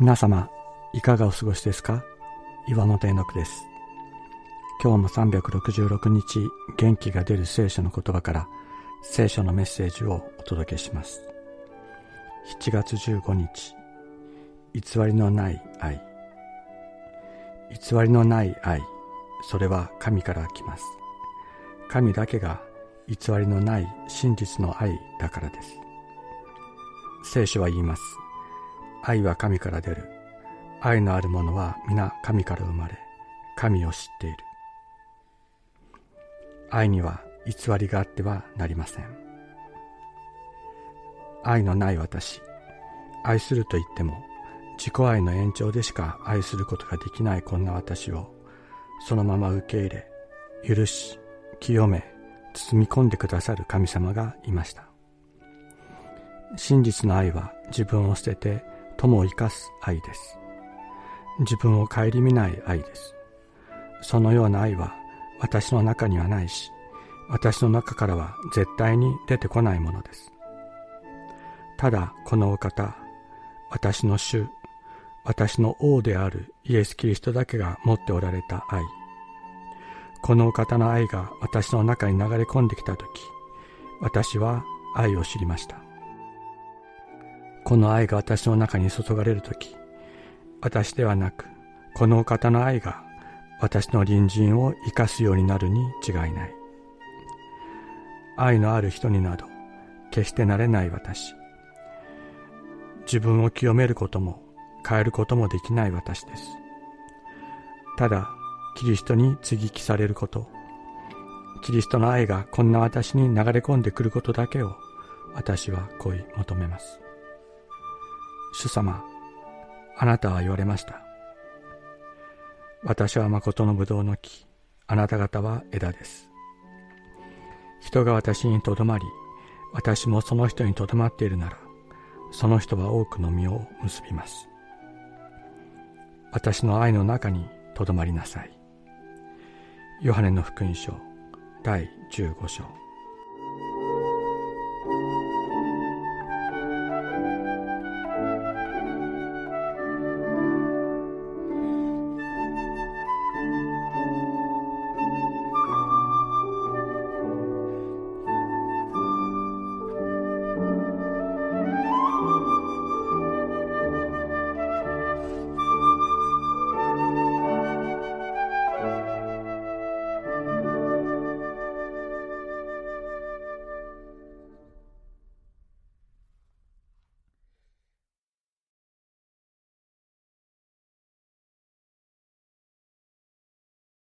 皆様、いかがお過ごしですか？岩本絵の句です。今日も366日元気が出る聖書の言葉から聖書のメッセージをお届けします。7月15日、偽りのない愛。偽りのない愛、それは神から来ます。神だけが偽りのない真実の愛だからです。聖書は言います。愛は神から出る。愛のある者は皆神から生まれ、神を知っている。愛には偽りがあってはなりません。愛のない私、愛すると言っても、自己愛の延長でしか愛することができないこんな私を、そのまま受け入れ、許し、清め、包み込んでくださる神様がいました。真実の愛は自分を捨てて友を生かす愛です。自分を顧みない愛です。そのような愛は私の中にはないし、私の中からは絶対に出てこないものです。ただこのお方、私の主、私の王であるイエス・キリストだけが持っておられた愛。このお方の愛が私の中に流れ込んできたとき、私は愛を知りました。この愛が私の中に注がれるとき、私ではなく、このお方の愛が私の隣人を生かすようになるに違いない。愛のある人になど、決してなれない私。自分を清めることも変えることもできない私です。ただ、キリストに接ぎ木されること、キリストの愛がこんな私に流れ込んでくることだけを私は恋求めます。主様、あなたは言われました。私は誠の葡萄の木、あなた方は枝です。人が私にとどまり、私もその人にとどまっているなら、その人は多くの実を結びます。私の愛の中にとどまりなさい。ヨハネの福音書第15章